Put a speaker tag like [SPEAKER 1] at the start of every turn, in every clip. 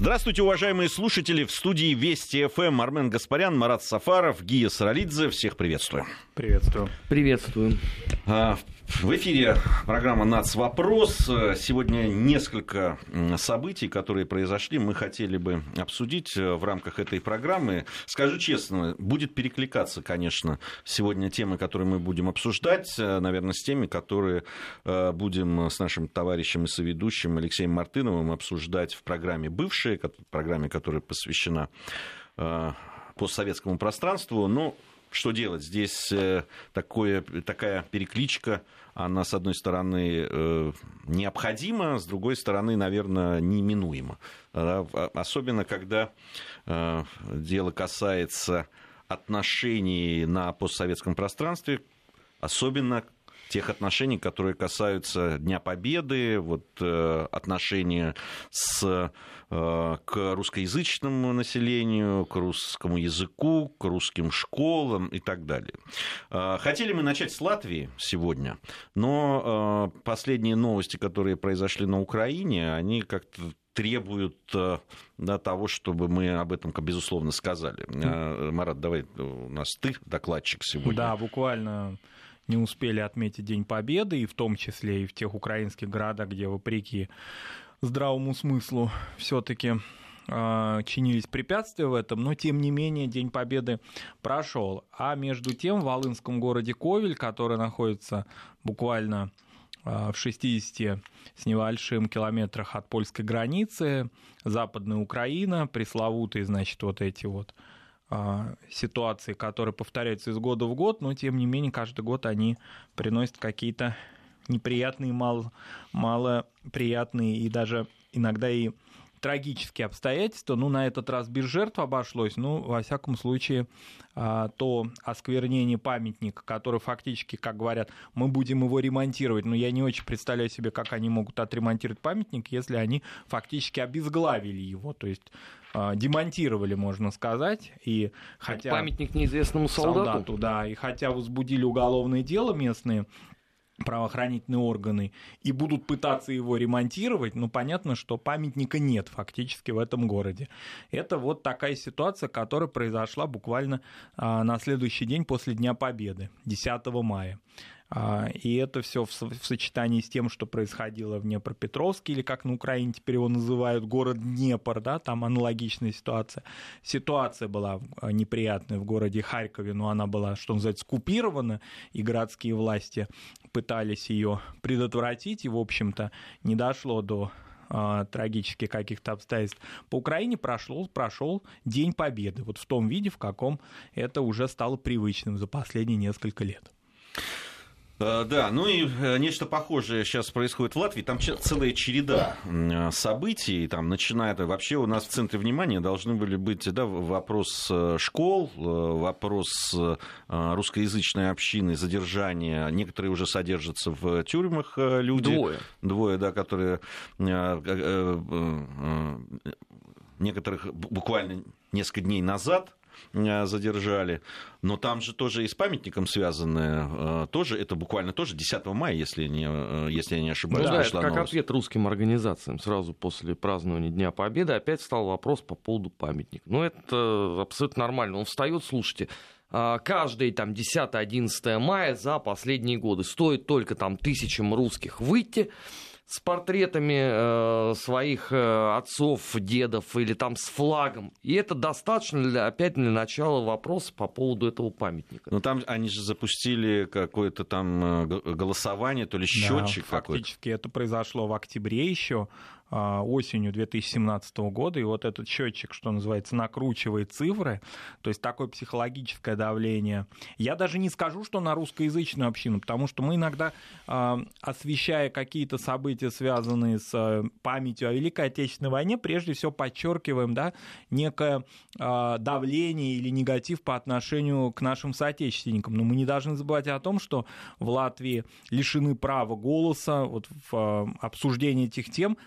[SPEAKER 1] Здравствуйте, уважаемые слушатели. В студии Вести ФМ Армен Гаспарян, Марат Сафаров, Гия Саралидзе. Всех приветствую.
[SPEAKER 2] Приветствую.
[SPEAKER 3] Приветствую.
[SPEAKER 1] А, в эфире программа «Нац. Вопрос». Сегодня несколько событий, которые произошли, мы хотели бы обсудить э, в рамках этой программы. Скажу честно, будет перекликаться, конечно, сегодня темы, которые мы будем обсуждать, э, наверное, с теми, которые э, будем с нашим товарищем и соведущим Алексеем Мартыновым обсуждать в программе «Бывшие», программе, которая посвящена постсоветскому пространству. Ну, что делать? Здесь такое, такая перекличка она, с одной стороны, э, необходима, с другой стороны, наверное, неминуема. Особенно, когда э, дело касается отношений на постсоветском пространстве, особенно тех отношений, которые касаются Дня Победы, вот, э, отношения с, э, к русскоязычному населению, к русскому языку, к русским школам и так далее. Э, хотели мы начать с Латвии сегодня, но последние новости, которые произошли на Украине, они как-то требуют да, того, чтобы мы об этом, безусловно, сказали. Марат, давай, у нас ты докладчик сегодня.
[SPEAKER 2] Да, буквально не успели отметить День Победы, и в том числе и в тех украинских городах, где, вопреки здравому смыслу, все-таки э, чинились препятствия в этом, но тем не менее День Победы прошел. А между тем в Волынском городе Ковель, который находится буквально э, в 60 с небольшим километрах от польской границы, Западная Украина, пресловутые, значит, вот эти вот а, ситуации, которые повторяются из года в год, но тем не менее каждый год они приносят какие-то неприятные, мало, малоприятные и даже иногда и трагические обстоятельства. Ну, на этот раз без жертв обошлось. Ну, во всяком случае, а, то осквернение памятника, который фактически, как говорят, мы будем его ремонтировать. Но я не очень представляю себе, как они могут отремонтировать памятник, если они фактически обезглавили его. То есть а, демонтировали, можно сказать, и
[SPEAKER 3] хотя... Памятник неизвестному солдату. солдату.
[SPEAKER 2] Да, и хотя возбудили уголовное дело местные правоохранительные органы и будут пытаться его ремонтировать, но понятно, что памятника нет фактически в этом городе. Это вот такая ситуация, которая произошла буквально а, на следующий день после Дня Победы, 10 мая. А, и это все в сочетании с тем, что происходило в Днепропетровске, или как на Украине теперь его называют, город Днепр, да, там аналогичная ситуация. Ситуация была а, неприятная в городе Харькове, но она была, что называется, скупирована, и городские власти пытались ее предотвратить, и, в общем-то, не дошло до а, трагических каких-то обстоятельств. По Украине прошел, прошел День Победы, вот в том виде, в каком это уже стало привычным за последние несколько лет.
[SPEAKER 1] Э, да, ну и э, нечто похожее сейчас происходит в Латвии. Там целая череда э, событий. Там начинает вообще у нас в центре внимания должны были быть да, вопрос школ, вопрос русскоязычной общины, задержания. Некоторые уже содержатся в тюрьмах люди.
[SPEAKER 3] Двое.
[SPEAKER 1] Двое, да, которые некоторых буквально несколько дней назад Э, задержали. Но там же тоже и с памятником связанное, э, тоже, это буквально тоже 10 мая, если, не, э, если я не ошибаюсь.
[SPEAKER 3] Ну, да, это как новость. ответ русским организациям. Сразу после празднования Дня Победы опять стал вопрос по поводу памятника. Ну, это абсолютно нормально. Он встает, слушайте, каждый там 10-11 мая за последние годы стоит только там тысячам русских выйти, с портретами э, своих э, отцов, дедов или там с флагом. И это достаточно, для, опять для начала вопроса по поводу этого памятника.
[SPEAKER 1] Ну там они же запустили какое-то там э, голосование, то ли счетчик
[SPEAKER 2] да, Фактически это произошло в октябре еще. А, осенью 2017 года, и вот этот счетчик, что называется, накручивает цифры, то есть такое психологическое давление. Я даже не скажу, что на русскоязычную общину, потому что мы иногда, а, освещая какие-то события, связанные с а, памятью о Великой Отечественной войне, прежде всего подчеркиваем да, некое давление или негатив по отношению к нашим соотечественникам. Но мы не должны забывать о том, что в Латвии лишены права голоса вот в обсуждении этих тем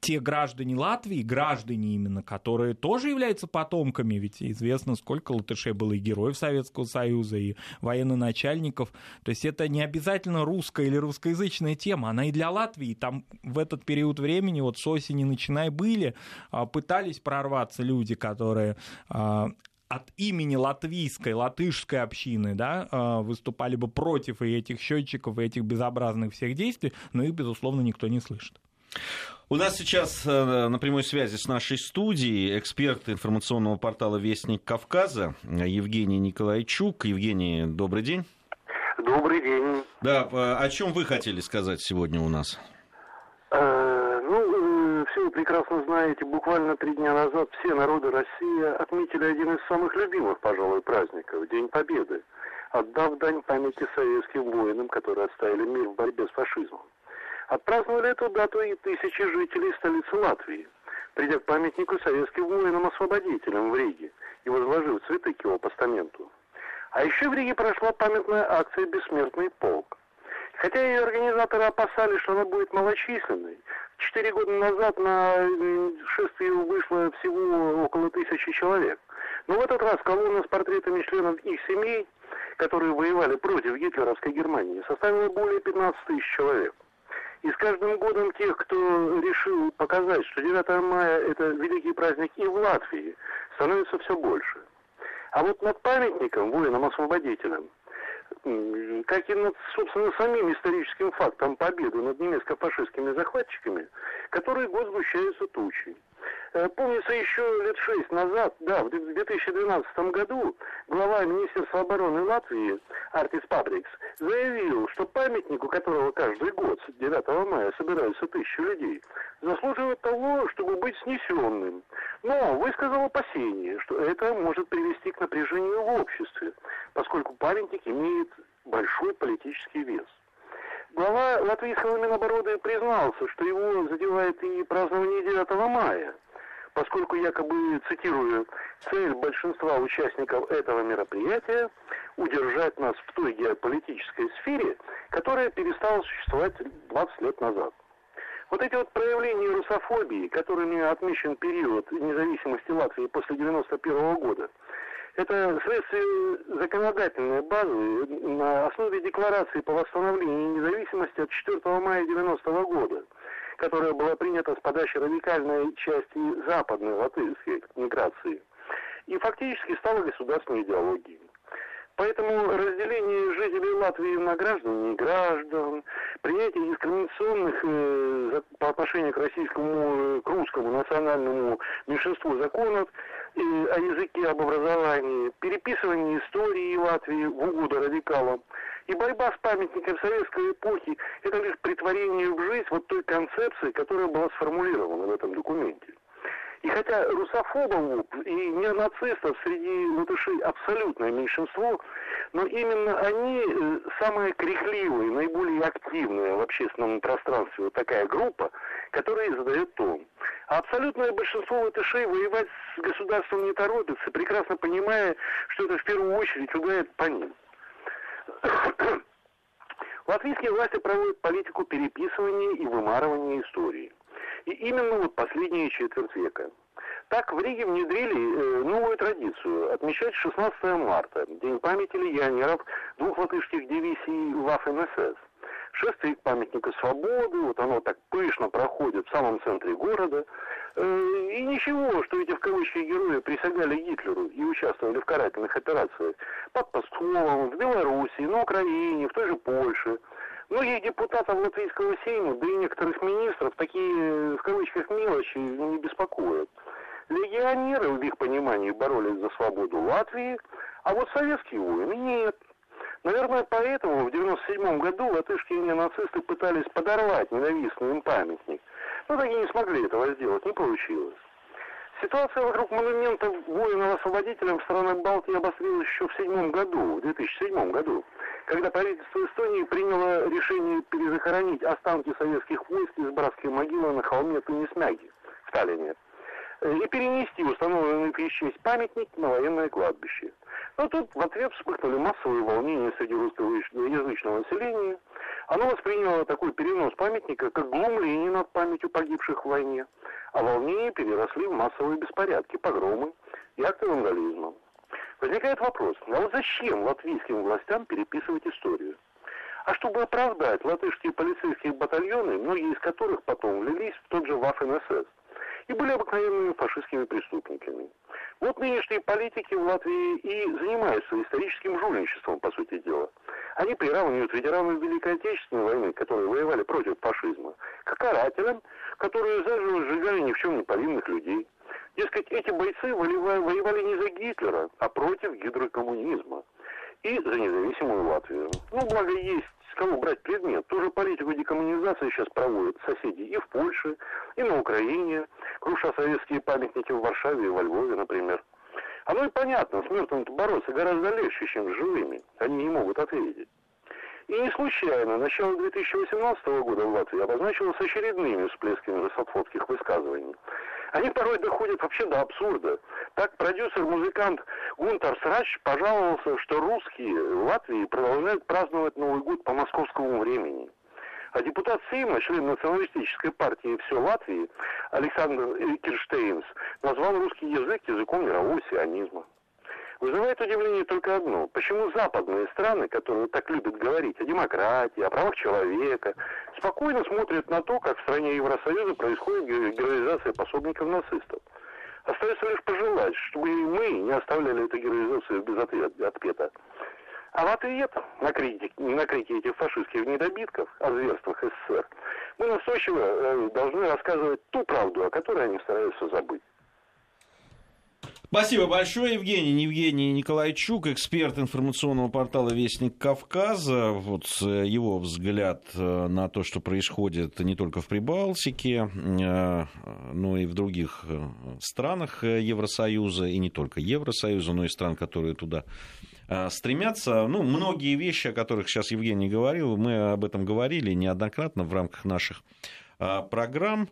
[SPEAKER 2] те граждане Латвии, граждане именно, которые тоже являются потомками, ведь известно, сколько латышей было и героев Советского Союза, и военно-начальников. То есть это не обязательно русская или русскоязычная тема, она и для Латвии. Там в этот период времени, вот с осени начиная, были, а, пытались прорваться люди, которые а, от имени латвийской, латышской общины, да, а, выступали бы против и этих счетчиков, и этих безобразных всех действий, но их, безусловно, никто не слышит.
[SPEAKER 1] У нас сейчас э, на прямой связи с нашей студией эксперт информационного портала «Вестник Кавказа» Евгений Николайчук. Евгений, добрый день.
[SPEAKER 4] Добрый день.
[SPEAKER 1] Да, э, о чем вы хотели сказать сегодня у нас?
[SPEAKER 4] Э, ну, все вы прекрасно знаете, буквально три дня назад все народы России отметили один из самых любимых, пожалуй, праздников – День Победы, отдав дань памяти советским воинам, которые отстояли мир в борьбе с фашизмом. Отпраздновали эту дату и тысячи жителей столицы Латвии, придя к памятнику советским воинам-освободителям в Риге и возложив цветы к его постаменту. А еще в Риге прошла памятная акция «Бессмертный полк». Хотя ее организаторы опасались, что она будет малочисленной, четыре года назад на шествие вышло всего около тысячи человек. Но в этот раз колонна с портретами членов их семей, которые воевали против гитлеровской Германии, составила более 15 тысяч человек. И с каждым годом тех, кто решил показать, что 9 мая это великий праздник и в Латвии, становится все больше. А вот над памятником воинам-освободителям, как и над, собственно, самим историческим фактом победы над немецко-фашистскими захватчиками, который год сгущаются тучи. Э, помнится, еще лет шесть назад, да, в 2012 году, глава Министерства обороны Латвии Артис Пабрикс заявил, что памятник, у которого каждый год, 9 мая, собираются тысячи людей, заслуживает того, чтобы быть снесенным. Но высказал опасение, что это может привести к напряжению в обществе, поскольку памятник имеет большой политический вес. Глава латвийского Минобороны признался, что его задевает и празднование 9 мая – поскольку якобы, цитирую, цель большинства участников этого мероприятия удержать нас в той геополитической сфере, которая перестала существовать 20 лет назад. Вот эти вот проявления русофобии, которыми отмечен период независимости Латвии после 91 года, это следствие законодательной базы на основе декларации по восстановлению независимости от 4 мая 90 года – которая была принята с подачи радикальной части западной латышской миграции, и фактически стала государственной идеологией. Поэтому разделение жителей Латвии на граждан и граждан, принятие дискриминационных э, по отношению к российскому, к русскому национальному меньшинству законов э, о языке, об образовании, переписывание истории Латвии в угоду радикалам – и борьба с памятником советской эпохи – это лишь притворение в жизнь вот той концепции, которая была сформулирована в этом документе. И хотя русофобов и неонацистов среди латышей абсолютное меньшинство, но именно они э, самая крикливая, наиболее активная в общественном пространстве вот такая группа, которая задает тон. А абсолютное большинство латышей воевать с государством не торопится, прекрасно понимая, что это в первую очередь ударит по ним. Латвийские власти проводят политику переписывания и вымарывания истории. И именно вот последние четверть века. Так в Риге внедрили э, новую традицию отмечать 16 марта, День памяти легионеров двух латышских дивизий Ваффен-СС. Шествие к памятнику свободы, вот оно так пышно проходит в самом центре города. Э, и ничего, что эти в кавычках герои присягали Гитлеру и участвовали в карательных операциях под Псковом, в Белоруссии, на Украине, в той же Польше. Многих депутатов Латвийского Сейма, да и некоторых министров такие, в кавычках, мелочи не беспокоят. Легионеры, в их понимании, боролись за свободу Латвии, а вот советские воины нет. Наверное, поэтому в 1997 году латышские нацисты пытались подорвать ненавистный им памятник – но так и не смогли этого сделать, не получилось. Ситуация вокруг монументов воинов-освободителям в странах Балтии обострилась еще в 2007 году, в 2007 году, когда правительство Эстонии приняло решение перезахоронить останки советских войск из братской могилы на холме Тунисмяги в Таллине и перенести установленный в честь памятник на военное кладбище. Но тут в ответ вспыхнули массовые волнения среди русскоязычного населения, Оно восприняло такой перенос памятника, как глумление над памятью погибших в войне, а волнения переросли в массовые беспорядки, погромы и акты вандализма. Возникает вопрос, а вот зачем латвийским властям переписывать историю? А чтобы оправдать латышские полицейские батальоны, многие из которых потом влились в тот же Waffen-СС и были обыкновенными фашистскими преступниками. Вот нынешние политики в Латвии и занимаются историческим жульничеством, по сути дела. Они приравнивают ветеранов Великой Отечественной войны, которые воевали против фашизма, к карателям, которые заживо сжигали ни в чем не повинных людей. Дескать, эти бойцы воевали не за Гитлера, а против гидрокоммунизма и за независимую Латвию. Ну, благо есть кого брать предмет. Ту же политику декоммунизации сейчас проводят соседи и в Польше, и на Украине, круша советские памятники в Варшаве и во Львове, например. Оно и понятно, с мертвыми бороться гораздо легче, чем с живыми. Они не могут ответить. И не случайно начало 2018 года в Латвии обозначилось очередными всплесками русофобских высказываний. Они порой доходят вообще до абсурда. Так продюсер-музыкант Гунтер Срач пожаловался, что русские в Латвии продолжают праздновать Новый год по московскому времени. А депутат Сейма, член националистической партии «Все Латвии» Александр Кирштейнс назвал русский язык языком мирового сионизма. Вызывает удивление только одно. Почему западные страны, которые так любят говорить о демократии, о правах человека, спокойно смотрят на то, как в стране Евросоюза происходит героизация пособников нацистов? Остается лишь пожелать, чтобы и мы не оставляли эту героизацию без ответа. А в ответ на критики, на критики этих фашистских недобитков о зверствах СССР мы настойчиво э, должны рассказывать ту правду, о которой они стараются забыть.
[SPEAKER 1] Спасибо большое, Евгений. Евгений Николайчук, эксперт информационного портала «Вестник Кавказа». Вот э, его взгляд э, на то, что происходит не только в Прибалтике, э, но и в других странах Евросоюза, и не только Евросоюза, но и стран, которые туда стремятся. Ну, многие вещи, о которых сейчас Евгений говорил, мы об этом говорили неоднократно в рамках наших программ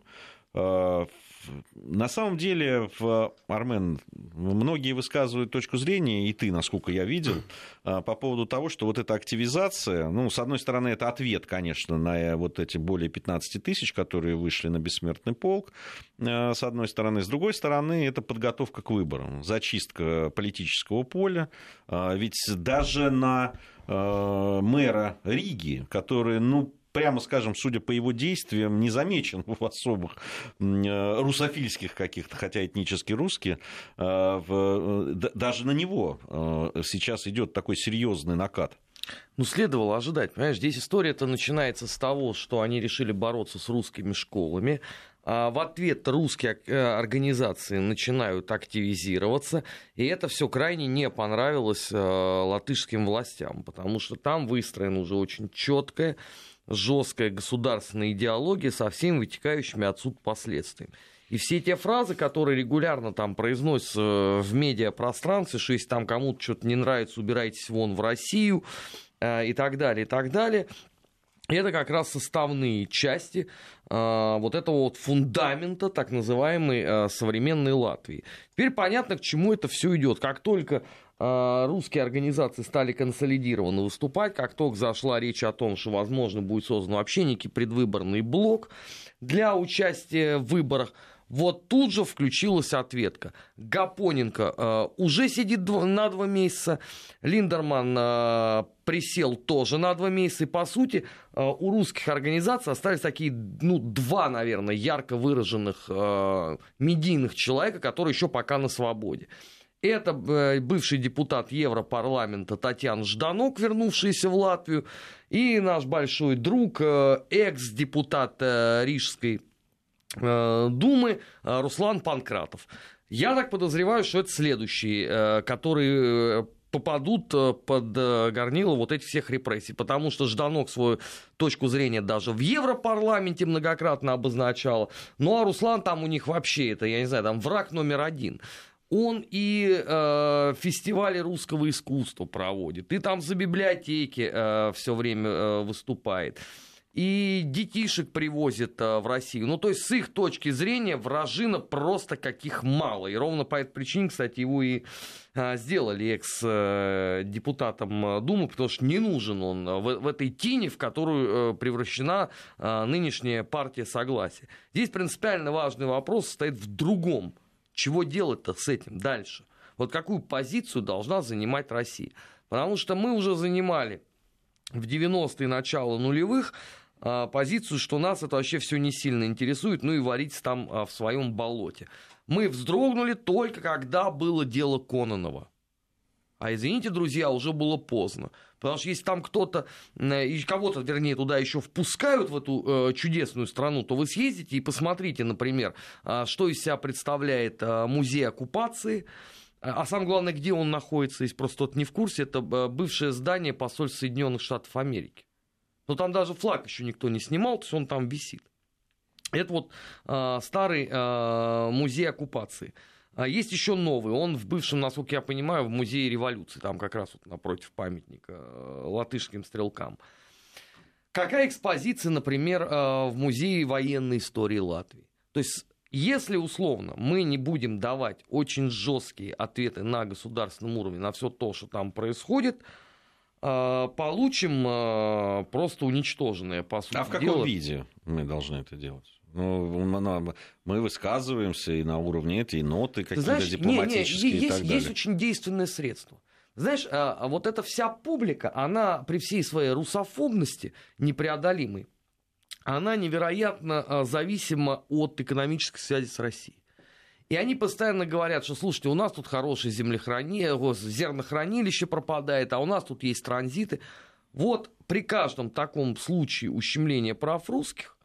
[SPEAKER 1] на самом деле, в Армен, многие высказывают точку зрения, и ты, насколько я видел, а, по поводу того, что вот эта активизация, ну, с одной стороны, это ответ, конечно, на вот эти более 15 тысяч, которые вышли на бессмертный полк, а, с одной стороны. С другой стороны, это подготовка к выборам, зачистка политического поля. А, ведь даже на мэра Риги, который, ну, прямо скажем, судя по его действиям, не замечен в особых э, русофильских каких-то, хотя этнически русские, э, э, даже на него сейчас идет такой серьезный накат.
[SPEAKER 3] Ну, следовало ожидать, понимаешь, здесь история-то начинается с того, что они решили бороться с русскими школами, а в ответ русские организации начинают активизироваться, и это все крайне не понравилось латышским властям, потому что там выстроена уже очень четкая жесткая государственная идеология со всеми вытекающими отсюда последствиями. И все те фразы, которые регулярно там произносятся э, в медиапространстве, что если там кому-то что-то не нравится, убирайтесь вон в Россию э, и так далее, и так далее, это как раз составные части э, вот этого вот фундамента так называемой э, современной Латвии. Теперь понятно, к чему это все идет. Как только а, русские организации стали консолидированно выступать, как только зашла речь о том, что, возможно, будет создан вообще некий предвыборный блок для участия в выборах, вот тут же включилась ответка. Гапоненко э, уже сидит дв- на два месяца, Линдерман э, присел тоже на два месяца, и, по сути, э, у русских организаций остались такие, ну, два, наверное, ярко выраженных э, медийных человека, которые еще пока на свободе. Это э, бывший депутат Европарламента Татьяна Жданок, вернувшаяся в Латвию, и наш большой друг, э, экс-депутат э, Рижской Думы Руслан Панкратов. Я так подозреваю, что это следующие, которые попадут под горнило вот этих всех репрессий, потому что Жданок свою точку зрения даже в Европарламенте многократно обозначал, ну а Руслан там у них вообще это, я не знаю, там враг номер один он и э, фестивали русского искусства проводит, и там за библиотеки э, все время э, выступает. И детишек привозят а, в Россию. Ну, то есть, с их точки зрения, вражина просто каких мало. И ровно по этой причине, кстати, его и а, сделали экс-депутатом э, Думы, потому что не нужен он в, этой тени, в которую э, превращена а, нынешняя партия Согласия. Здесь принципиально важный вопрос стоит в другом. Чего делать-то с этим дальше? Вот какую позицию должна занимать Россия? Потому что мы уже занимали в 90-е начало нулевых а, позицию, что нас это вообще все не сильно интересует, ну и варить там а, в своем болоте. Мы вздрогнули только когда было дело Кононова. А извините, друзья, уже было поздно. Потому что если там кто-то, и кого-то, вернее, туда еще впускают в эту э, чудесную страну, то вы съездите и посмотрите, например, э, что из себя представляет э, музей оккупации. А самое главное, где он находится, если просто тот не в курсе, это э, бывшее здание посольства Соединенных Штатов Америки. Но там даже флаг еще никто не снимал, то есть он там висит. Это вот э, старый э, музей оккупации. А есть еще новый. Он в бывшем, насколько я понимаю, в музее революции, там как раз вот напротив памятника э, латышским стрелкам. Какая экспозиция, например, э, в музее военной истории Латвии? То есть если условно мы не будем давать очень жесткие ответы на государственном уровне на все то, что там происходит, получим просто уничтоженное, по сути
[SPEAKER 1] А в каком дела... виде мы должны это делать? Ну, мы высказываемся и на уровне этой ноты какие-то дипломатические не, не,
[SPEAKER 3] и есть,
[SPEAKER 1] так далее.
[SPEAKER 3] Есть очень действенное средство. Знаешь, а, а вот эта вся публика, она при всей своей русофобности непреодолимой, она невероятно а, зависима от экономической связи с Россией. И они постоянно говорят, что, слушайте, у нас тут хорошее землехранилище, зернохранилище пропадает, а у нас тут есть транзиты. Вот при каждом таком случае ущемления прав русских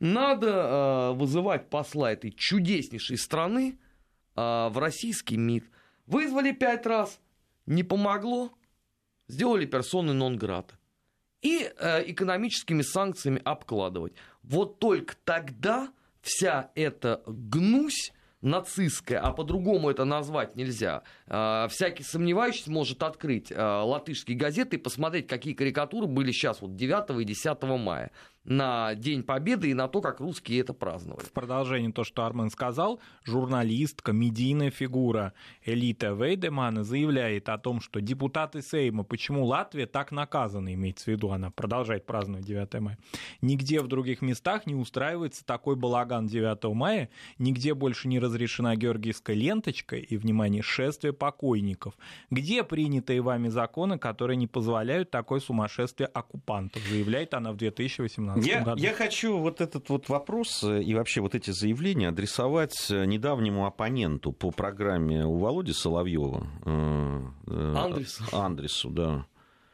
[SPEAKER 3] надо э, вызывать посла этой чудеснейшей страны э, в российский МИД. Вызвали пять раз, не помогло, сделали персоны нон-грата. И э, экономическими санкциями обкладывать. Вот только тогда вся эта гнусь нацистская, а по-другому это назвать нельзя. А, всякий сомневающийся может открыть а, латышские газеты и посмотреть, какие карикатуры были сейчас, вот 9 и 10 мая на День Победы и на то, как русские это праздновали.
[SPEAKER 2] В продолжение то, что Армен сказал, журналистка, медийная фигура Элита Вейдемана заявляет о том, что депутаты Сейма, почему Латвия так наказана, имеется в виду, она продолжает праздновать 9 мая. Нигде в других местах не устраивается такой балаган 9 мая, нигде больше не разрешена георгиевская ленточка и, внимание, шествие покойников. Где принятые вами законы, которые не позволяют такое сумасшествие оккупантов, заявляет она в 2018
[SPEAKER 1] я, году. Я хочу вот этот вот вопрос э, и вообще вот эти заявления адресовать э, недавнему оппоненту по программе у Володи Соловьева.
[SPEAKER 3] Э, Андресу.
[SPEAKER 1] Андресу, да.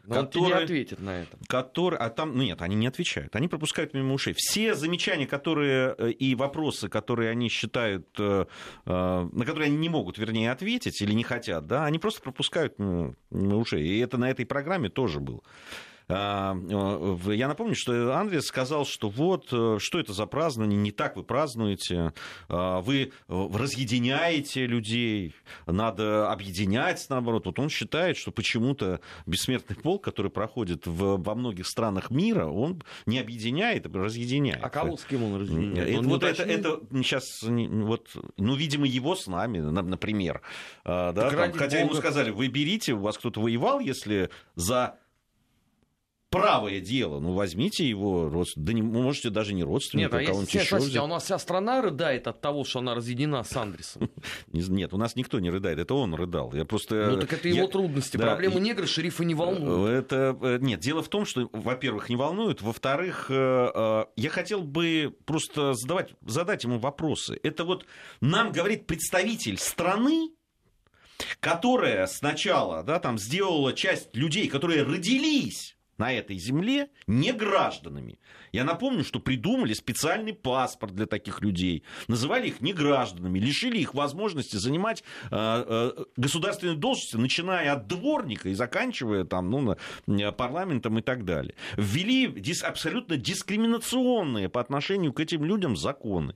[SPEAKER 3] Но который, он не ответит на это.
[SPEAKER 1] Который, а там, ну нет, они не отвечают, они пропускают мимо ушей. Все замечания, которые и вопросы, которые они считают, на которые они не могут, вернее, ответить или не хотят, да, они просто пропускают мимо ушей. И это на этой программе тоже было. А, э, я напомню, что Андрес сказал, что вот, э, что это за празднование, не так вы празднуете, а, вы э, разъединяете людей, надо объединять, наоборот. Вот он считает, что почему-то бессмертный полк, который проходит в, во многих странах мира, он не объединяет, а разъединяет.
[SPEAKER 3] А кого с кем он разъединяет?
[SPEAKER 1] Он вот это, это сейчас, вот, ну, видимо, его с нами, например. А, да, там, хотя Бога... ему сказали, вы берите, у вас кто-то воевал, если за правое дело, ну возьмите его, да не, можете даже не родственника,
[SPEAKER 3] Нет, а кого-нибудь еще взять. А у нас вся страна рыдает от того, что она разъединена с Андресом.
[SPEAKER 1] Нет, у нас никто не рыдает, это он рыдал. Я просто...
[SPEAKER 3] Ну так это его трудности, да, проблемы негра шерифа не волнуют.
[SPEAKER 1] Это... Э, нет, дело в том, что, во-первых, не волнует, во-вторых, э, э, я хотел бы просто задавать, задать ему вопросы. Это вот нам говорит представитель страны, которая сначала да, там, сделала часть людей, которые родились на этой земле не гражданами. Я напомню, что придумали специальный паспорт для таких людей, называли их негражданами, лишили их возможности занимать э, э, государственные должности, начиная от дворника и заканчивая там, ну, на, парламентом и так далее. Ввели дис, абсолютно дискриминационные по отношению к этим людям законы.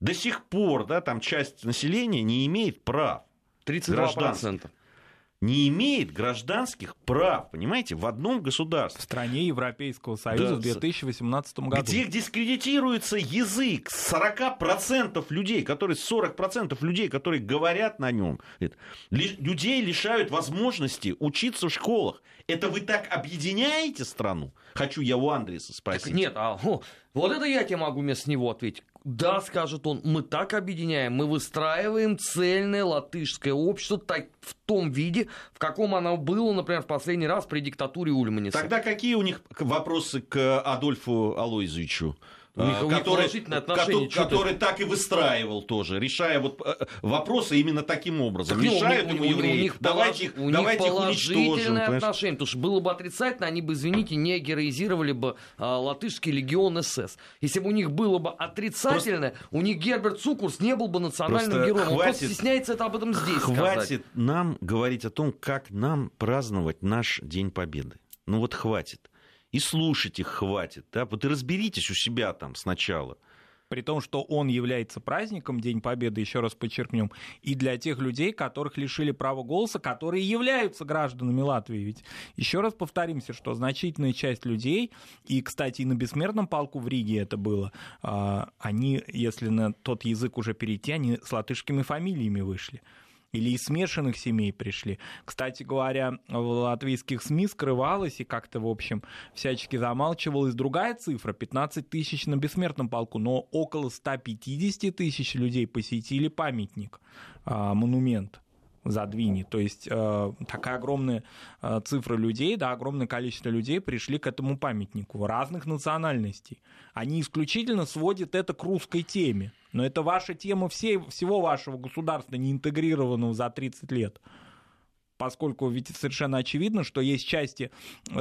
[SPEAKER 1] До сих пор да, там часть населения не имеет прав.
[SPEAKER 3] 32%.
[SPEAKER 1] Не имеет гражданских прав, понимаете, в одном
[SPEAKER 2] В
[SPEAKER 1] государстве.
[SPEAKER 2] стране Европейского Союза
[SPEAKER 1] Да,
[SPEAKER 2] в 2018 году.
[SPEAKER 1] Где дискредитируется язык 40% людей, которые 40% людей, которые говорят на нем, людей лишают возможности учиться в школах. Это вы так объединяете страну? Хочу я у Андреса спросить.
[SPEAKER 3] Так нет, а, о, вот это я тебе могу вместо него ответить. Да, скажет он, мы так объединяем, мы выстраиваем цельное латышское общество так, в том виде, в каком оно было, например, в последний раз при диктатуре Ульманиса.
[SPEAKER 1] Тогда какие у них вопросы к Адольфу Алойзовичу?
[SPEAKER 3] У отношение.
[SPEAKER 1] Который, который так и выстраивал тоже, решая вот э, вопросы именно таким образом.
[SPEAKER 3] Так,
[SPEAKER 1] Мешают
[SPEAKER 3] ну,
[SPEAKER 1] ему
[SPEAKER 3] у,
[SPEAKER 1] евреи,
[SPEAKER 3] у них,
[SPEAKER 1] давайте,
[SPEAKER 3] полож... у
[SPEAKER 1] давайте
[SPEAKER 3] них
[SPEAKER 1] их
[SPEAKER 3] положительное
[SPEAKER 1] уничтожим.
[SPEAKER 3] отношение, потому что было бы отрицательно, они бы, извините, не героизировали бы а, латышский легион СС. Если бы у них было бы отрицательное, просто... у них Герберт Цукурс не был бы национальным героем.
[SPEAKER 1] Хватит...
[SPEAKER 3] Он просто стесняется это об этом здесь
[SPEAKER 1] Хватит
[SPEAKER 3] сказать.
[SPEAKER 1] нам говорить о том, как нам праздновать наш День Победы. Ну вот хватит. И слушать их хватит. Да? Вот и разберитесь у себя там сначала.
[SPEAKER 2] При том, что он является праздником, День Победы, еще раз подчеркнем, и для тех людей, которых лишили права голоса, которые являются гражданами Латвии. Ведь еще раз повторимся, что значительная часть людей, и, кстати, и на бессмертном полку в Риге это было, они, если на тот язык уже перейти, они с латышскими фамилиями вышли или из смешанных семей пришли. Кстати говоря, в латвийских СМИ скрывалась и как-то, в общем, всячески замалчивалась другая цифра, 15 тысяч на бессмертном полку, но около 150 тысяч людей посетили памятник, монумент задвини. То есть э, такая огромная э, цифра людей, да, огромное количество людей пришли к этому памятнику разных национальностей. Они исключительно сводят это к русской теме. Но это ваша тема всей, всего вашего государства, не интегрированного за 30 лет. Поскольку ведь совершенно очевидно, что есть части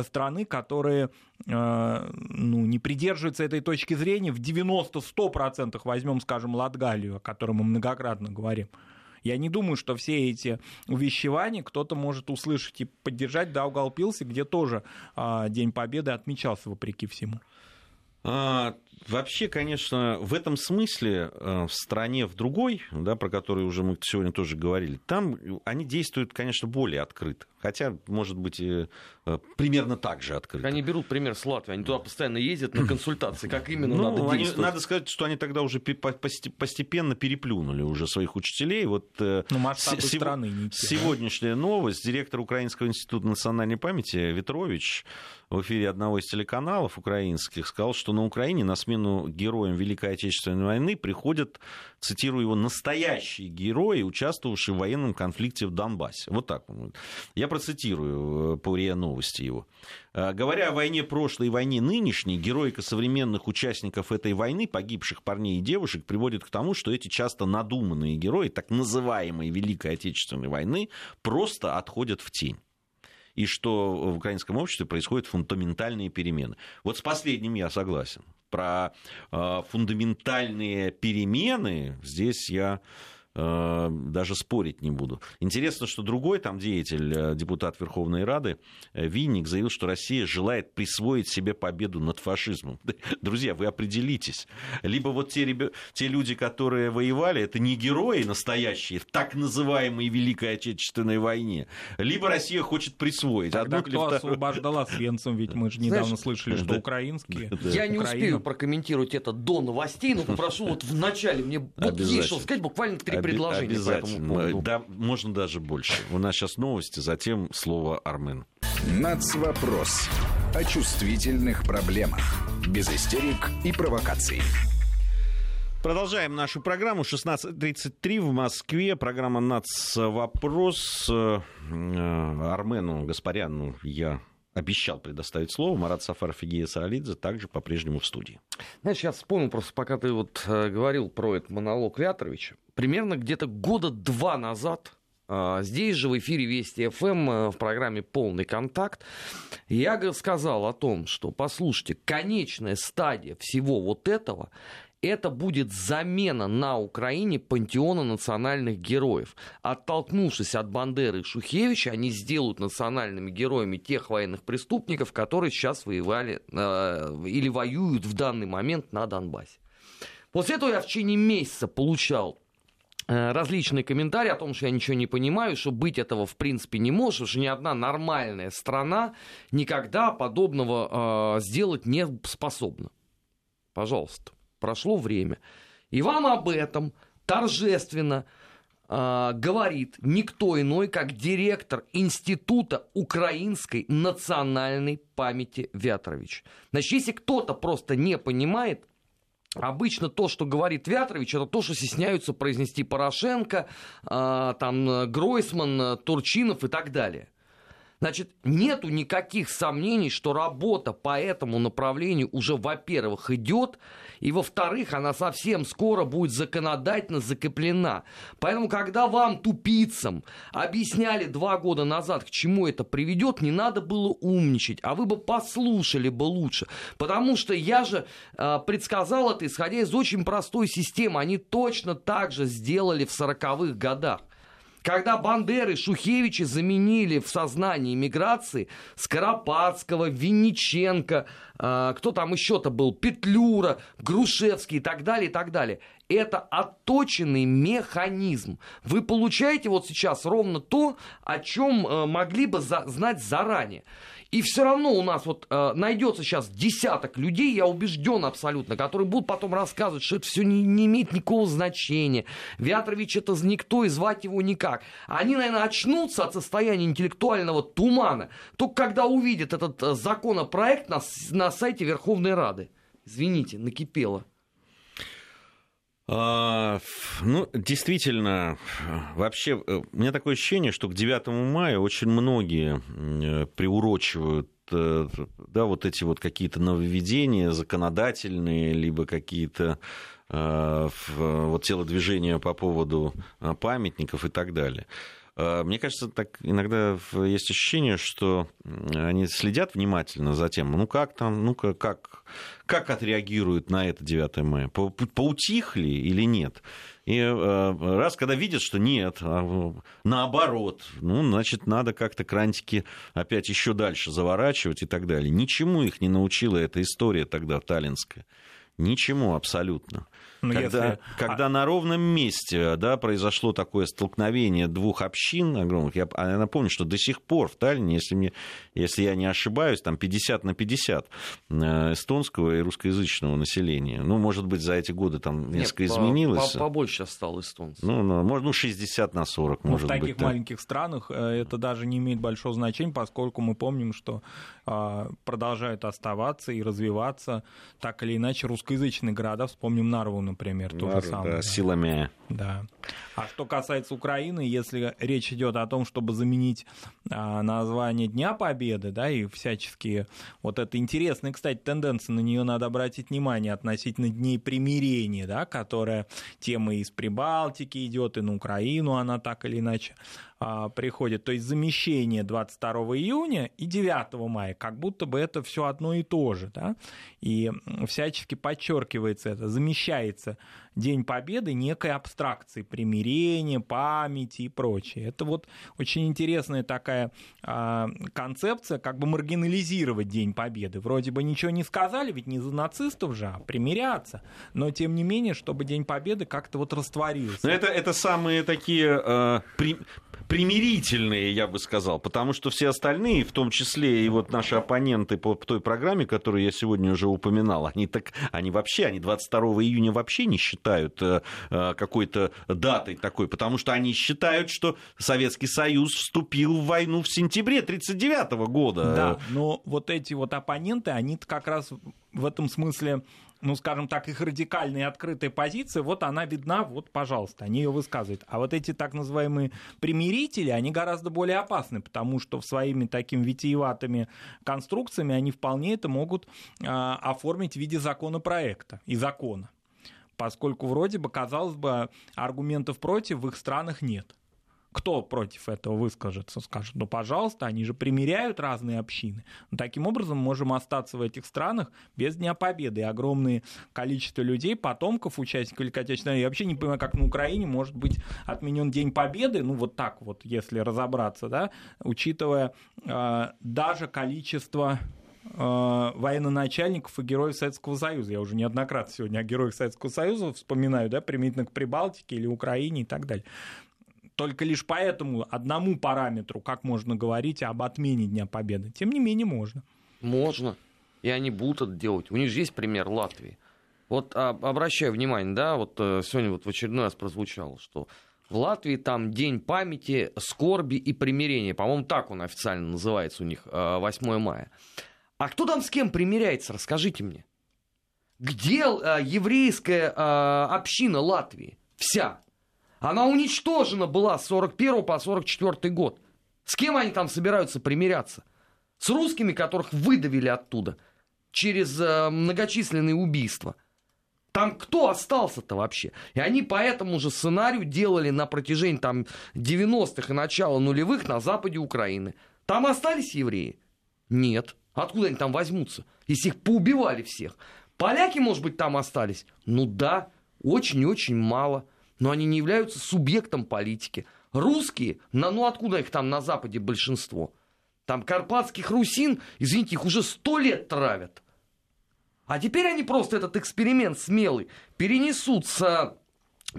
[SPEAKER 2] страны, которые э, ну, не придерживаются этой точки зрения в 90-100%, возьмем, скажем, Латгалию, о которой мы многократно говорим. Я не думаю, что все эти увещевания кто-то может услышать и поддержать Даугавпилсе, где тоже а, День Победы отмечался вопреки всему.
[SPEAKER 1] А, вообще, конечно, в этом смысле в стране в другой, да, про которую уже мы сегодня тоже говорили, там они действуют, конечно, более открыто. Хотя, может быть, и примерно так же открыто.
[SPEAKER 3] Они берут пример с Латвии, они туда постоянно ездят на консультации, как именно ну, надо
[SPEAKER 1] они,
[SPEAKER 3] действовать.
[SPEAKER 1] Надо сказать, что они тогда уже постепенно переплюнули уже своих учителей. Вот
[SPEAKER 2] ну, масштабы с- страны не те,
[SPEAKER 1] Сегодняшняя новость. Директор Украинского института национальной памяти Ветрович в эфире одного из телеканалов украинских сказал, что на Украине на смену героям Великой Отечественной войны приходят, цитирую его, настоящие герои, участвовавшие в военном конфликте в Донбассе. Вот так. Я процитирую по РИА Новости его. Говоря о войне прошлой и войне нынешней, героика современных участников этой войны, погибших парней и девушек, приводит к тому, что эти часто надуманные герои, так называемой Великой Отечественной войны, просто отходят в тень и что в украинском обществе происходят фундаментальные перемены. Вот с последним я согласен. Про э, фундаментальные перемены здесь я даже спорить не буду. Интересно, что другой там деятель, депутат Верховной Рады, Винник, заявил, что Россия желает присвоить себе победу над фашизмом. Друзья, вы определитесь. Либо вот те, ребя... те люди, которые воевали, это не герои настоящие в так называемой Великой Отечественной войне, либо Россия хочет присвоить.
[SPEAKER 2] Тогда
[SPEAKER 1] Одну
[SPEAKER 2] кто
[SPEAKER 1] или
[SPEAKER 2] освобождала Свенцем, ведь мы же недавно Знаешь, слышали, что
[SPEAKER 1] да,
[SPEAKER 2] украинские.
[SPEAKER 1] да.
[SPEAKER 3] Я не
[SPEAKER 2] Украина.
[SPEAKER 3] успею прокомментировать это до новостей, но попрошу вот в начале мне вот есть что сказать, буквально три предложения по этому поводу.
[SPEAKER 1] Да, можно даже больше. У нас сейчас новости, затем слово Армен.
[SPEAKER 5] Нацвопрос. О чувствительных проблемах. Без истерик и провокаций.
[SPEAKER 1] Продолжаем нашу программу. 16.33 в Москве. Программа «Нацвопрос». Армену Гаспаряну я обещал предоставить слово. Марат Сафаров и Гия Саалидзе также по-прежнему в студии.
[SPEAKER 3] Знаешь, я вспомнил просто, пока ты вот э, говорил про этот монолог Вятровича. Примерно где-то года два назад э, здесь же в эфире Вести ФМ э, в программе «Полный контакт» я сказал о том, что, послушайте, конечная стадия всего вот этого это будет замена на Украине пантеона национальных героев. Оттолкнувшись от Бандеры и Шухевича, они сделают национальными героями тех военных преступников, которые сейчас воевали э, или воюют в данный момент на Донбассе. После этого я в течение месяца получал различные комментарии о том, что я ничего не понимаю, что быть этого в принципе не может, что ни одна нормальная страна никогда подобного э, сделать не способна. Пожалуйста, прошло время. И вам об этом торжественно э, говорит никто иной, как директор Института украинской национальной памяти Вятрович. Значит, если кто-то просто не понимает, Обычно то, что говорит Вятрович, это то, что стесняются произнести Порошенко, э, там, Гройсман, Турчинов и так далее. Значит, нету никаких сомнений, что работа по этому направлению уже, во-первых, идет, и, во-вторых, она совсем скоро будет законодательно закреплена. Поэтому, когда вам, тупицам, объясняли два года назад, к чему это приведет, не надо было умничать, а вы бы послушали бы лучше. Потому что я же э, предсказал это, исходя из очень простой системы. Они точно так же сделали в 40-х годах. Когда Бандеры, Шухевичи заменили в сознании миграции Скоропадского, Винниченко, э, кто там еще-то был, Петлюра, Грушевский и так далее, и так далее. Это отточенный механизм. Вы получаете вот сейчас ровно то, о чем э, могли бы за- знать заранее. И все равно у нас вот э, найдется сейчас десяток людей, я убежден абсолютно, которые будут потом рассказывать, что это все не, не имеет никакого значения. Вятрович это никто и звать его никак. Они, наверное, очнутся от состояния интеллектуального тумана, только когда увидят этот э, законопроект на, на сайте Верховной Рады. Извините, накипело.
[SPEAKER 1] А, ну, действительно, вообще, э, у меня такое ощущение, что к 9 мая очень многие э, приурочивают э, да, вот эти вот какие-то нововведения законодательные, либо какие-то вот телодвижения по поводу памятников и так далее. Мне кажется, так иногда есть ощущение, что они следят внимательно за тем, ну как там, ну-ка, как, как отреагируют на это 9 мая? Поутихли или нет? И раз, когда видят, что нет, а наоборот, ну, значит, надо как-то крантики опять еще дальше заворачивать и так далее. Ничему их не научила эта история тогда таллинская. Ничему абсолютно. Но ну, когда, если... когда на ровном месте да, произошло такое столкновение двух общин огромных, я, я напомню, что до сих пор в Таллине, если, мне, если я не ошибаюсь, там 50 на 50 э, эстонского и русскоязычного населения. Ну, может быть, за эти годы там несколько Нет, изменилось.
[SPEAKER 3] По, побольше стало эстонцев.
[SPEAKER 1] Ну, ну, может, ну, 60 на 40,
[SPEAKER 2] ну,
[SPEAKER 1] может
[SPEAKER 2] быть. В
[SPEAKER 1] таких
[SPEAKER 2] быть, маленьких так. странах э, это даже не имеет большого значения, поскольку мы помним, что а, продолжают оставаться и развиваться так или иначе русскоязычные города. Вспомним Нарву, например, то
[SPEAKER 1] Нар,
[SPEAKER 2] же самое.
[SPEAKER 1] Да, силами.
[SPEAKER 2] Да. А что касается Украины, если речь идет о том, чтобы заменить а, название Дня Победы, да, и всяческие вот это интересная, кстати, тенденция, на нее надо обратить внимание относительно Дней примирения, да, которая тема из Прибалтики идет, и на Украину она так или иначе а, приходит. То есть замещение 22 июня и 9 мая, как будто бы это все одно и то же, да, и всячески подчеркивается это, замещается День Победы некой абстракции примирения, памяти и прочее. Это вот очень интересная такая э, концепция, как бы маргинализировать День Победы. Вроде бы ничего не сказали, ведь не за нацистов же, а примиряться. Но тем не менее, чтобы День Победы как-то вот растворился.
[SPEAKER 1] Но это, это самые такие э, при, примирительные, я бы сказал, потому что все остальные, в том числе и вот наши оппоненты по той программе, которую я сегодня уже упоминал, они так, они вообще, они 22 июня вообще не считают э, э, какой-то датой такой, потому что они считают, что Советский Союз вступил в войну в сентябре 1939 года.
[SPEAKER 2] Да, но вот эти вот оппоненты, они как раз в этом смысле ну, скажем так, их радикальная и открытая позиция, вот она видна, вот, пожалуйста, они ее высказывают. А вот эти так называемые примирители, они гораздо более опасны, потому что своими такими витиеватыми конструкциями они вполне это могут э, оформить в виде законопроекта и закона. Поскольку вроде бы, казалось бы, аргументов против в их странах нет кто против этого выскажется, скажет, ну, пожалуйста, они же примеряют разные общины. Но таким образом можем остаться в этих странах без Дня Победы. И огромное количество людей, потомков участников Великой Отечественной Я вообще не понимаю, как на Украине может быть отменен День Победы, ну, вот так вот, если разобраться, да, учитывая э, даже количество э, военноначальников и героев Советского Союза. Я уже неоднократно сегодня о героях Советского Союза вспоминаю, да, применительно к Прибалтике или Украине и так далее. Только лишь по этому одному параметру, как можно говорить об отмене Дня Победы. Тем не менее, можно.
[SPEAKER 3] Можно. И они будут это делать. У них же есть пример Латвии. Вот а, обращаю внимание, да, вот э, сегодня вот в очередной раз прозвучало, что в Латвии там День памяти, скорби и примирения. По-моему, так он официально называется у них, 8 э, мая. А кто там с кем примиряется, расскажите мне. Где э, еврейская община Латвии? Вся. Она уничтожена была с 41 по 44 год. С кем они там собираются примиряться? С русскими, которых выдавили оттуда через многочисленные убийства. Там кто остался-то вообще? И они по этому же сценарию делали на протяжении там 90-х и начала нулевых на западе Украины. Там остались евреи? Нет. Откуда они там возьмутся? Если их поубивали всех. Поляки, может быть, там остались? Ну да, очень и очень мало. Но они не являются субъектом политики. Русские, ну откуда их там на Западе большинство? Там карпатских русин, извините, их уже сто лет травят. А теперь они просто этот эксперимент смелый перенесут с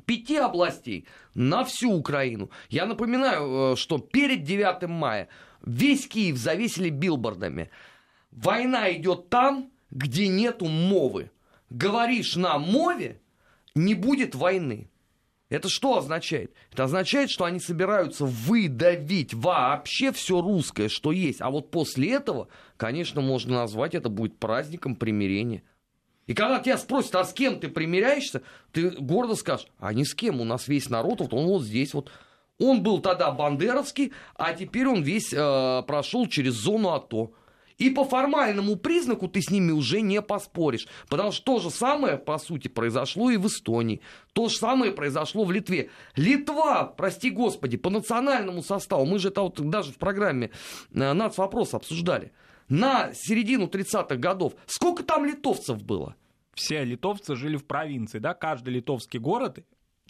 [SPEAKER 3] пяти областей на всю Украину. Я напоминаю, э, что перед 9 мая весь Киев завесили билбордами. Война идет там, где нету мовы. Говоришь на мове, не будет войны. Это что означает? Это означает, что они собираются выдавить вообще все русское, что есть. А вот после этого, конечно, можно назвать это будет праздником примирения. И когда тебя спросят, а с кем ты примиряешься, ты гордо скажешь, а ни с кем, у нас весь народ, вот он вот здесь вот. Он был тогда бандеровский, а теперь он весь э, прошел через зону АТО. И по формальному признаку ты с ними уже не поспоришь. Потому что то же самое, по сути, произошло и в Эстонии. То же самое произошло в Литве. Литва, прости господи, по национальному составу, мы же это вот даже в программе э, «Нацвопрос» обсуждали, на середину 30-х годов, сколько там литовцев было?
[SPEAKER 2] все литовцы жили в провинции, да, каждый литовский город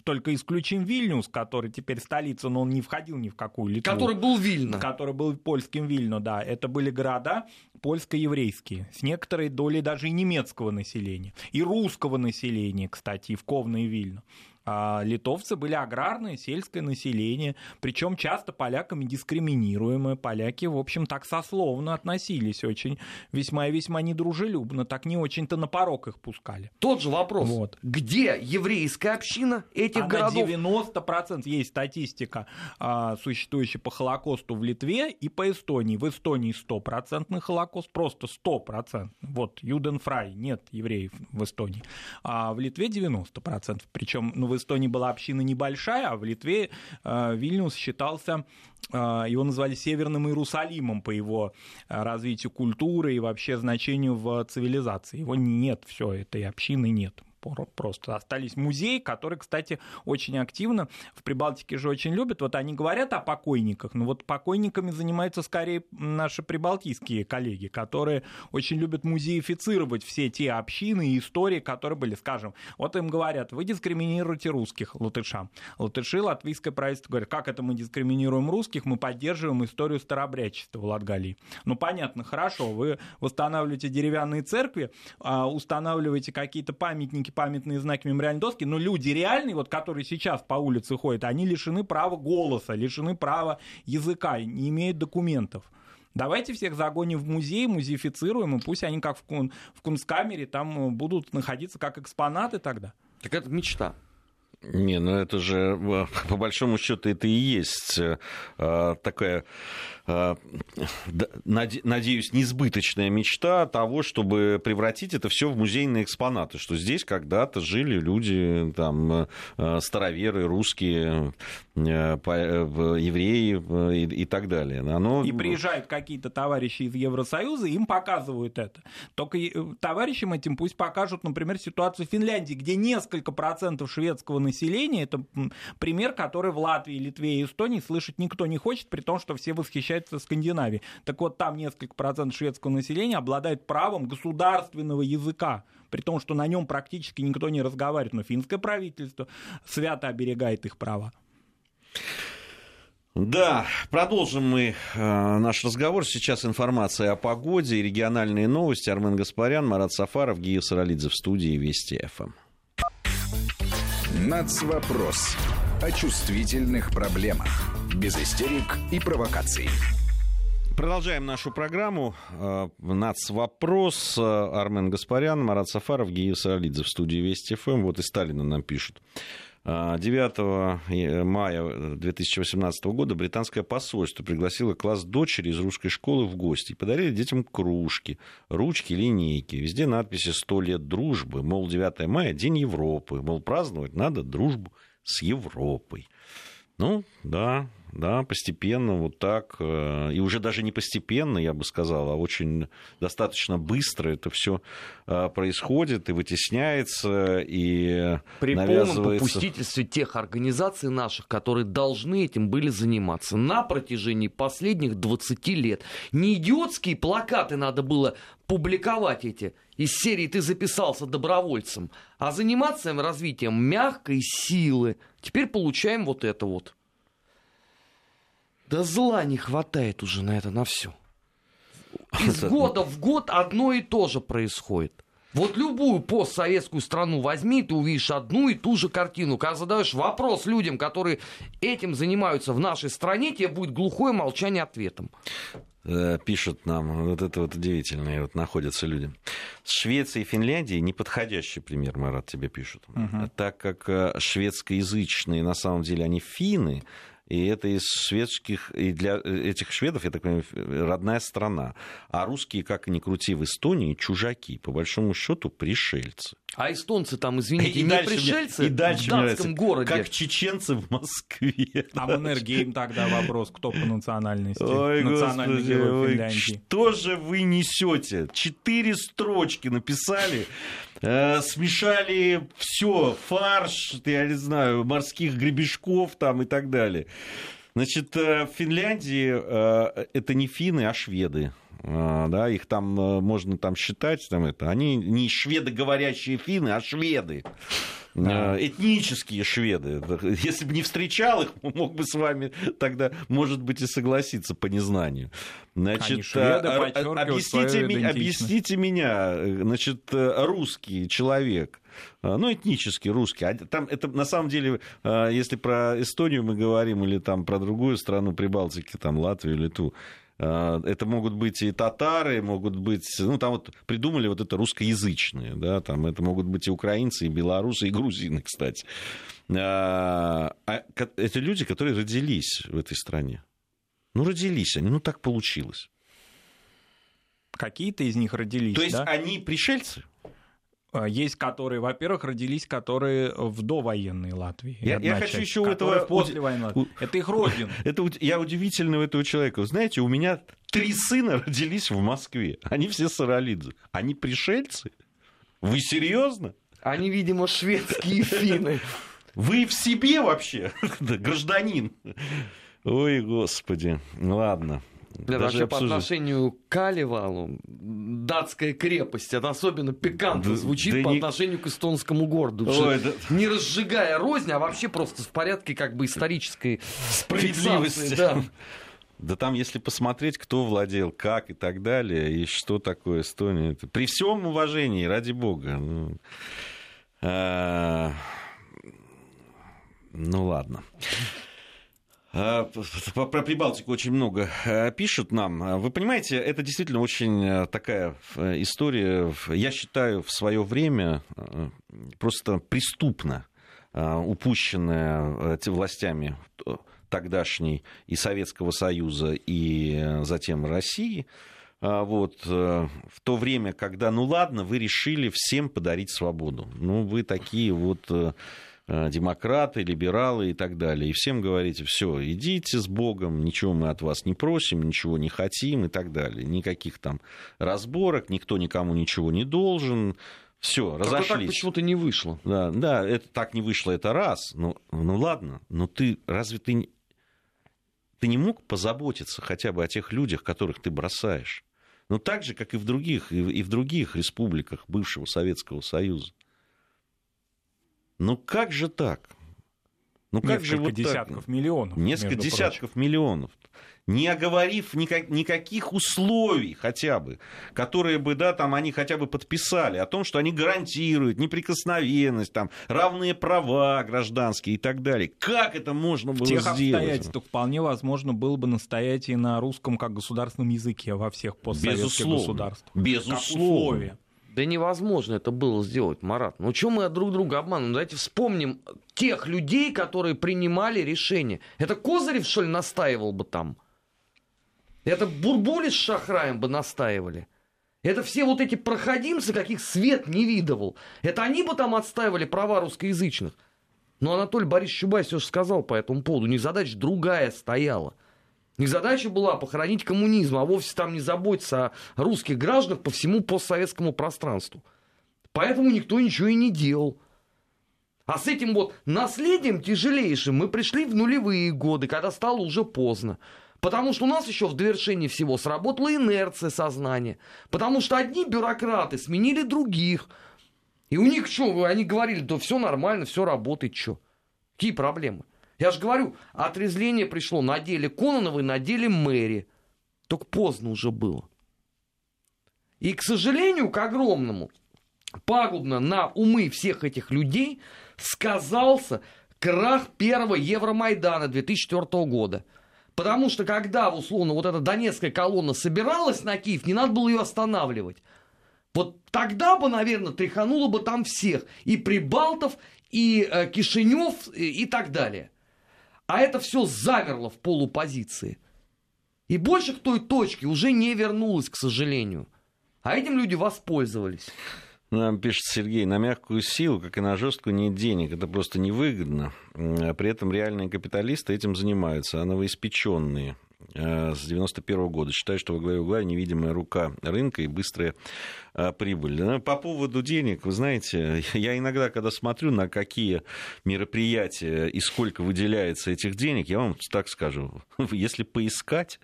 [SPEAKER 2] только исключим Вильнюс, который теперь столица, но он не входил ни в какую Литву.
[SPEAKER 3] Который был Вильно.
[SPEAKER 2] Который был польским Вильно, да. Это были города польско-еврейские, с некоторой долей даже и немецкого населения, и русского населения, кстати, и в Ковно и Вильно. А литовцы были аграрное, сельское население, причем часто поляками дискриминируемые. Поляки, в общем, так сословно относились очень весьма и весьма недружелюбно, так не очень-то на порог их пускали.
[SPEAKER 3] Тот же вопрос. Вот. Где еврейская община этих
[SPEAKER 2] а
[SPEAKER 3] городов?
[SPEAKER 2] На 90% есть статистика, а, существующая по Холокосту в Литве и по Эстонии. В Эстонии 100% Холокост, просто 100%. Вот, Юденфрай, нет евреев в Эстонии. А в Литве 90%. Причем, ну, в Эстонии была община небольшая, а в Литве э, Вильнюс считался э, его назвали Северным Иерусалимом по его э, развитию культуры и вообще значению в цивилизации. Его нет, все, этой общины нет просто остались музеи, которые, кстати, очень активно в Прибалтике же очень любят. Вот они говорят о покойниках, но вот покойниками занимаются скорее наши прибалтийские коллеги, которые очень любят музеифицировать все те общины и истории, которые были, скажем, вот им говорят, вы дискриминируете русских латышам. Латыши, латвийское правительство говорят, как это мы дискриминируем русских, мы поддерживаем историю старобрячества в Латгалии. Ну, понятно, хорошо, вы восстанавливаете деревянные церкви, а, устанавливаете какие-то памятники памятные знаки мемориальной доски, но люди реальные, вот которые сейчас по улице ходят, они лишены права голоса, лишены права языка, не имеют документов. Давайте всех загоним в музей, музеифицируем, и пусть они как в, кун, в Кунсткамере там будут находиться как экспонаты тогда.
[SPEAKER 3] Так это мечта.
[SPEAKER 1] Не, ну это же по большому счету это и есть э, такая Э, надеюсь, несбыточная мечта того, чтобы превратить это все в музейные экспонаты, что здесь когда-то жили люди, там, э, староверы, русские, э, евреи и, так далее.
[SPEAKER 2] Оно... И приезжают какие-то товарищи из Евросоюза, им показывают это. Только товарищам этим пусть покажут, например, ситуацию в Финляндии, где несколько процентов шведского населения, это пример, который в Латвии, Литве и Эстонии слышать никто не хочет, при том, что все восхищаются общается в Скандинавии. Так вот, там несколько процентов шведского населения обладает правом государственного языка, при том, что на нем практически никто не разговаривает. Но финское правительство свято оберегает их права.
[SPEAKER 1] Да, продолжим мы э, наш разговор. Сейчас информация о погоде и региональные новости. Армен Гаспарян, Марат Сафаров, Гия Саралидзе в студии Вести ФМ.
[SPEAKER 5] Нацвопрос. О чувствительных проблемах. Без истерик и провокаций.
[SPEAKER 1] Продолжаем нашу программу. Э, Нацвопрос. Армен Гаспарян, Марат Сафаров, Гия Саралидзе в студии Вести ФМ. Вот и Сталина нам пишут. 9 мая 2018 года британское посольство пригласило класс дочери из русской школы в гости и подарили детям кружки, ручки, линейки. Везде надписи «100 лет дружбы», мол, 9 мая – День Европы, мол, праздновать надо дружбу с Европой. Ну, да, да, постепенно вот так, э, и уже даже не постепенно, я бы сказал, а очень достаточно быстро это все э, происходит и вытесняется, и
[SPEAKER 3] При
[SPEAKER 1] навязывается...
[SPEAKER 3] полном попустительстве тех организаций наших, которые должны этим были заниматься на протяжении последних 20 лет. Не идиотские плакаты надо было публиковать эти из серии «Ты записался добровольцем», а заниматься им развитием мягкой силы. Теперь получаем вот это вот. Да зла не хватает уже на это, на все. Из года в год одно и то же происходит. Вот любую постсоветскую страну возьми, ты увидишь одну и ту же картину. Когда задаешь вопрос людям, которые этим занимаются в нашей стране, тебе будет глухое молчание ответом.
[SPEAKER 1] Э, пишут нам, вот это вот удивительные вот находятся люди. Швеция и Финляндия неподходящий пример, Марат, тебе пишут. Угу. Так как э, шведскоязычные, на самом деле, они финны, и это из шведских, и для этих шведов, я так понимаю, родная страна. А русские, как ни крути, в Эстонии чужаки, по большому счету пришельцы.
[SPEAKER 3] А эстонцы там, извините, и не дальше пришельцы мне, и дальше в датском нравится, городе.
[SPEAKER 1] Как чеченцы в Москве.
[SPEAKER 2] А в Энергейм тогда вопрос, кто по национальности? Ой, Национальный господи, герой Финляндии.
[SPEAKER 1] Что же вы несете? Четыре строчки написали, э, смешали все, фарш, я не знаю, морских гребешков там и так далее. Значит, э, в Финляндии э, это не финны, а шведы. А, да, их там э, можно там считать, там это, они не шведоговорящие финны, а шведы. Да. Этнические шведы. Если бы не встречал их, мог бы с вами тогда, может быть, и согласиться по незнанию. Значит, шведы объясните, ми, объясните меня, значит, русский человек, ну, этнический русский. Там это на самом деле, если про Эстонию мы говорим, или там про другую страну Прибалтики, там Латвию, Литву, а, это могут быть и татары, могут быть, ну, там вот придумали вот это русскоязычные, да, там это могут быть и украинцы, и белорусы, и грузины, кстати. А, а это люди, которые родились в этой стране. Ну, родились они, ну, так получилось.
[SPEAKER 2] Какие-то из них родились,
[SPEAKER 1] То есть
[SPEAKER 2] да?
[SPEAKER 1] они пришельцы?
[SPEAKER 2] А, есть которые, во-первых, родились, которые в довоенной Латвии.
[SPEAKER 1] Я, я хочу еще у этого...
[SPEAKER 2] После войны. У... Это их родина.
[SPEAKER 1] Это, я удивительно у этого человека. Вы знаете, у меня три сына родились в Москве. Они все саралидзе. Они пришельцы? Вы серьезно?
[SPEAKER 3] Они, видимо, шведские финны.
[SPEAKER 1] Вы в себе вообще, гражданин? Ой, господи. Ладно.
[SPEAKER 3] Даже вообще по отношению к Калевалу датская крепость, это особенно пикантно да, звучит да по не... отношению к эстонскому городу. Ой, да... Не разжигая рознь, а вообще просто в порядке как бы исторической справедливости. Да.
[SPEAKER 1] Да там, если посмотреть, кто владел, как и так далее, и что такое Эстония, это... при всем уважении, ради бога. Ну, а... ну ладно. А, про Прибалтику очень много э, пишут нам. Вы понимаете, это действительно очень э, такая э, история, я считаю, в свое время просто преступно упущенная властями тогдашней и Советского Союза, и затем России. Вот, в то время, когда, ну ладно, вы решили всем подарить свободу. Ну, вы такие вот демократы, либералы и так далее. И всем говорите, все, идите с Богом, ничего мы от вас не просим, ничего не хотим и так далее. Никаких там разборок, никто никому ничего не должен. Все, разошлись. так
[SPEAKER 3] почему-то не вышло.
[SPEAKER 1] Да, да, это так не вышло, это раз. Ну, ну ладно, но ты разве ты, ты не мог позаботиться хотя бы о тех людях, которых ты бросаешь? Ну, так же, как и в других, и в других республиках бывшего Советского Союза. Ну как же так?
[SPEAKER 2] Ну как Несколько же вот десятков так? миллионов.
[SPEAKER 1] Несколько десятков прочим. миллионов не оговорив никак, никаких условий хотя бы, которые бы, да, там они хотя бы подписали о том, что они гарантируют неприкосновенность, там, равные права гражданские и так далее. Как это можно было В тех сделать? обстоятельствах
[SPEAKER 2] вполне возможно было бы настоять и на русском как государственном языке во всех постсоветских
[SPEAKER 1] Безусловно.
[SPEAKER 2] государствах.
[SPEAKER 1] Безусловно.
[SPEAKER 3] Да невозможно это было сделать, Марат. Ну, что мы друг друга обманываем? Давайте вспомним тех людей, которые принимали решения. Это Козырев, что ли, настаивал бы там? Это Бурбули с Шахраем бы настаивали. Это все вот эти проходимцы, каких свет не видывал. Это они бы там отстаивали права русскоязычных. Но Анатолий Борисович Чубай все же сказал по этому поводу. Не задача другая стояла. Их задача была похоронить коммунизм, а вовсе там не заботиться о русских гражданах по всему постсоветскому пространству. Поэтому никто ничего и не делал. А с этим вот наследием тяжелейшим мы пришли в нулевые годы, когда стало уже поздно. Потому что у нас еще в довершении всего сработала инерция сознания. Потому что одни бюрократы сменили других. И у них что, они говорили, да все нормально, все работает, что? Какие проблемы? Я же говорю, отрезвление пришло на деле Кононовой, на деле Мэри. Только поздно уже было. И, к сожалению, к огромному, пагубно на умы всех этих людей сказался крах первого Евромайдана 2004 года – Потому что когда, условно, вот эта донецкая колонна собиралась на Киев, не надо было ее останавливать. Вот тогда бы, наверное, тряхануло бы там всех. И Прибалтов, и э, Кишинев, и, и так далее. А это все замерло в полупозиции. И больше к той точке уже не вернулось, к сожалению. А этим люди воспользовались.
[SPEAKER 1] Нам пишет Сергей, на мягкую силу, как и на жесткую, нет денег. Это просто невыгодно. А при этом реальные капиталисты этим занимаются, а новоиспеченные с 91 года считают, что во главе угла невидимая рука рынка и быстрая э, прибыль. По поводу денег, вы знаете, я иногда, когда смотрю на какие мероприятия и сколько выделяется этих денег, я вам так скажу, если поискать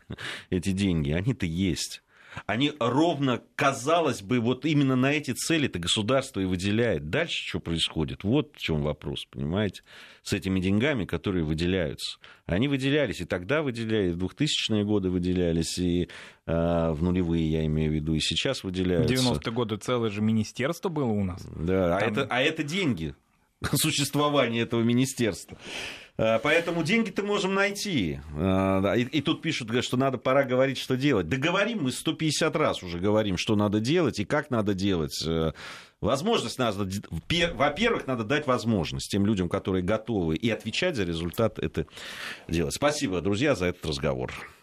[SPEAKER 1] эти деньги, они-то есть они ровно, казалось бы, вот именно на эти цели это государство и выделяет. Дальше что происходит? Вот в чем вопрос, понимаете, с этими деньгами, которые выделяются. Они выделялись, и тогда выделялись, в 2000-е годы выделялись, и э, в нулевые, я имею в виду, и сейчас выделяются.
[SPEAKER 2] 90-е годы целое же министерство было у нас.
[SPEAKER 1] Да, а Там... а, это, а это деньги существования этого министерства. Э, поэтому деньги-то можем найти. Э, и, и тут пишут, что надо, пора говорить, что делать. Да говорим, мы 150 раз уже говорим, что надо делать и как надо делать. Э, возможность надо, во-первых, надо дать возможность тем людям, которые готовы и отвечать за результат это делать. Спасибо, друзья, за этот разговор.